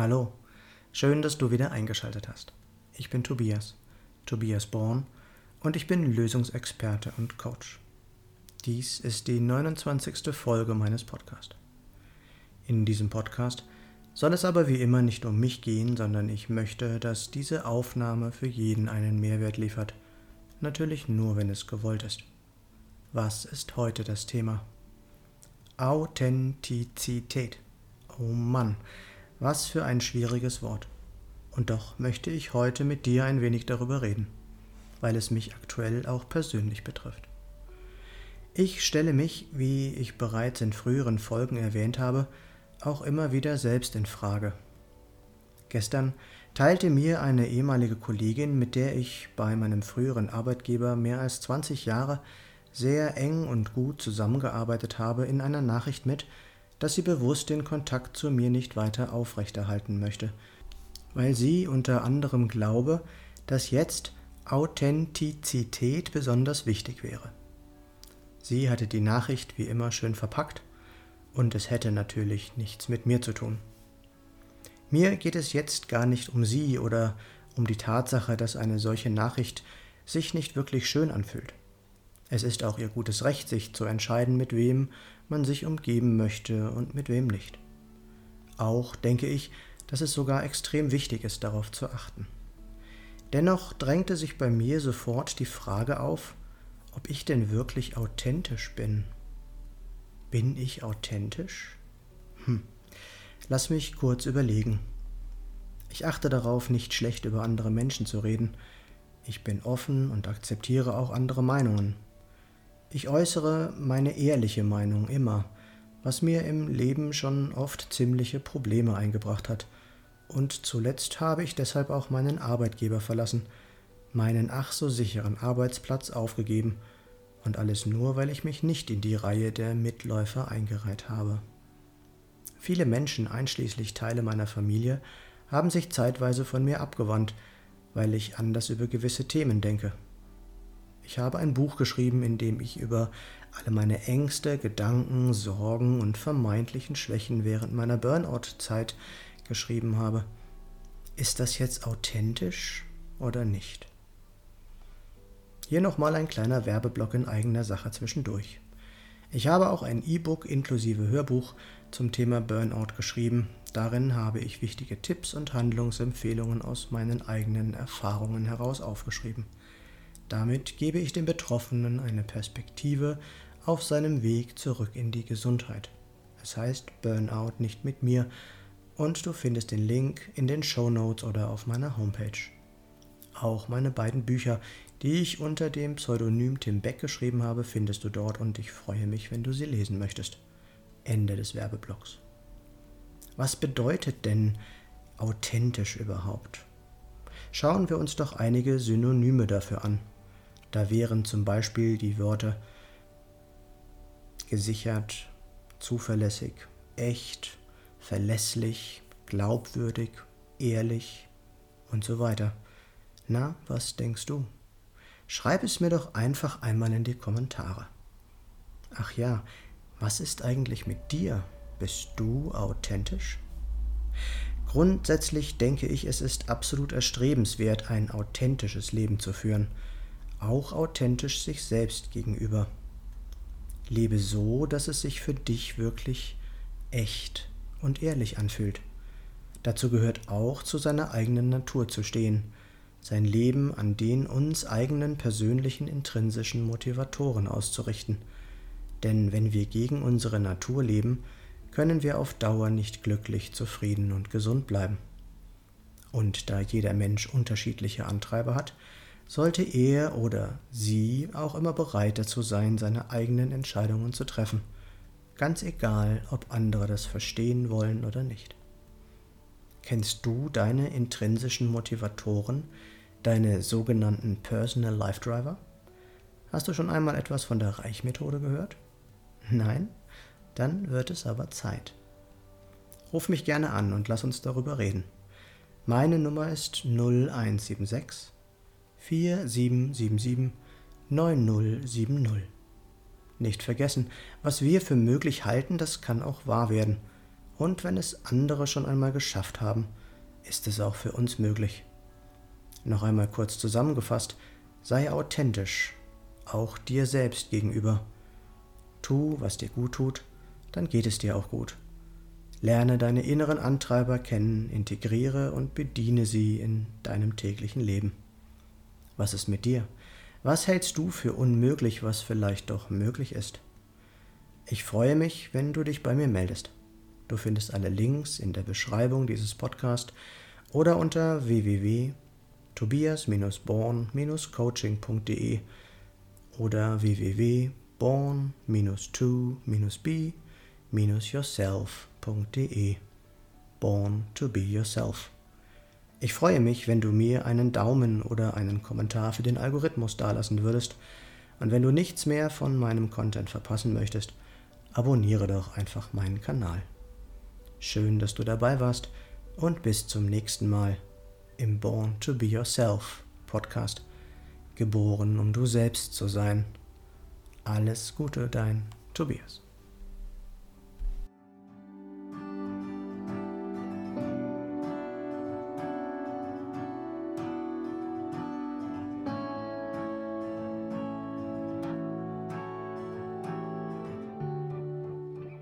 Hallo, schön, dass du wieder eingeschaltet hast. Ich bin Tobias, Tobias Born, und ich bin Lösungsexperte und Coach. Dies ist die 29. Folge meines Podcasts. In diesem Podcast soll es aber wie immer nicht um mich gehen, sondern ich möchte, dass diese Aufnahme für jeden einen Mehrwert liefert. Natürlich nur, wenn es gewollt ist. Was ist heute das Thema? Authentizität. Oh Mann, was für ein schwieriges Wort. Und doch möchte ich heute mit dir ein wenig darüber reden, weil es mich aktuell auch persönlich betrifft. Ich stelle mich, wie ich bereits in früheren Folgen erwähnt habe, auch immer wieder selbst in Frage. Gestern teilte mir eine ehemalige Kollegin, mit der ich bei meinem früheren Arbeitgeber mehr als 20 Jahre sehr eng und gut zusammengearbeitet habe, in einer Nachricht mit, dass sie bewusst den Kontakt zu mir nicht weiter aufrechterhalten möchte, weil sie unter anderem glaube, dass jetzt Authentizität besonders wichtig wäre. Sie hatte die Nachricht wie immer schön verpackt und es hätte natürlich nichts mit mir zu tun. Mir geht es jetzt gar nicht um sie oder um die Tatsache, dass eine solche Nachricht sich nicht wirklich schön anfühlt. Es ist auch ihr gutes Recht, sich zu entscheiden, mit wem man sich umgeben möchte und mit wem nicht. Auch denke ich, dass es sogar extrem wichtig ist, darauf zu achten. Dennoch drängte sich bei mir sofort die Frage auf, ob ich denn wirklich authentisch bin. Bin ich authentisch? Hm. Lass mich kurz überlegen. Ich achte darauf, nicht schlecht über andere Menschen zu reden. Ich bin offen und akzeptiere auch andere Meinungen. Ich äußere meine ehrliche Meinung immer, was mir im Leben schon oft ziemliche Probleme eingebracht hat. Und zuletzt habe ich deshalb auch meinen Arbeitgeber verlassen, meinen ach so sicheren Arbeitsplatz aufgegeben, und alles nur, weil ich mich nicht in die Reihe der Mitläufer eingereiht habe. Viele Menschen, einschließlich Teile meiner Familie, haben sich zeitweise von mir abgewandt, weil ich anders über gewisse Themen denke. Ich habe ein Buch geschrieben, in dem ich über alle meine Ängste, Gedanken, Sorgen und vermeintlichen Schwächen während meiner Burnout-Zeit geschrieben habe. Ist das jetzt authentisch oder nicht? Hier nochmal ein kleiner Werbeblock in eigener Sache zwischendurch. Ich habe auch ein E-Book inklusive Hörbuch zum Thema Burnout geschrieben. Darin habe ich wichtige Tipps und Handlungsempfehlungen aus meinen eigenen Erfahrungen heraus aufgeschrieben. Damit gebe ich dem Betroffenen eine Perspektive auf seinem Weg zurück in die Gesundheit. Es heißt Burnout nicht mit mir und du findest den Link in den Show Notes oder auf meiner Homepage. Auch meine beiden Bücher, die ich unter dem Pseudonym Tim Beck geschrieben habe, findest du dort und ich freue mich, wenn du sie lesen möchtest. Ende des Werbeblocks. Was bedeutet denn authentisch überhaupt? Schauen wir uns doch einige Synonyme dafür an. Da wären zum Beispiel die Wörter gesichert, zuverlässig, echt, verlässlich, glaubwürdig, ehrlich und so weiter. Na, was denkst du? Schreib es mir doch einfach einmal in die Kommentare. Ach ja, was ist eigentlich mit dir? Bist du authentisch? Grundsätzlich denke ich, es ist absolut erstrebenswert, ein authentisches Leben zu führen – auch authentisch sich selbst gegenüber. Lebe so, dass es sich für dich wirklich echt und ehrlich anfühlt. Dazu gehört auch, zu seiner eigenen Natur zu stehen, sein Leben an den uns eigenen persönlichen intrinsischen Motivatoren auszurichten. Denn wenn wir gegen unsere Natur leben, können wir auf Dauer nicht glücklich, zufrieden und gesund bleiben. Und da jeder Mensch unterschiedliche Antreiber hat, sollte er oder sie auch immer bereit dazu sein, seine eigenen Entscheidungen zu treffen, ganz egal, ob andere das verstehen wollen oder nicht. Kennst du deine intrinsischen Motivatoren, deine sogenannten Personal Life Driver? Hast du schon einmal etwas von der Reichmethode gehört? Nein? Dann wird es aber Zeit. Ruf mich gerne an und lass uns darüber reden. Meine Nummer ist 0176 4777 9070. Nicht vergessen, was wir für möglich halten, das kann auch wahr werden. Und wenn es andere schon einmal geschafft haben, ist es auch für uns möglich. Noch einmal kurz zusammengefasst, sei authentisch, auch dir selbst gegenüber. Tu, was dir gut tut, dann geht es dir auch gut. Lerne deine inneren Antreiber kennen, integriere und bediene sie in deinem täglichen Leben. Was ist mit dir? Was hältst du für unmöglich, was vielleicht doch möglich ist? Ich freue mich, wenn du dich bei mir meldest. Du findest alle Links in der Beschreibung dieses Podcasts oder unter www.tobias-born-coaching.de oder www.born-to-be-yourself.de Born to be yourself. Ich freue mich, wenn du mir einen Daumen oder einen Kommentar für den Algorithmus dalassen würdest. Und wenn du nichts mehr von meinem Content verpassen möchtest, abonniere doch einfach meinen Kanal. Schön, dass du dabei warst und bis zum nächsten Mal im Born to Be Yourself Podcast. Geboren, um du selbst zu sein. Alles Gute, dein Tobias.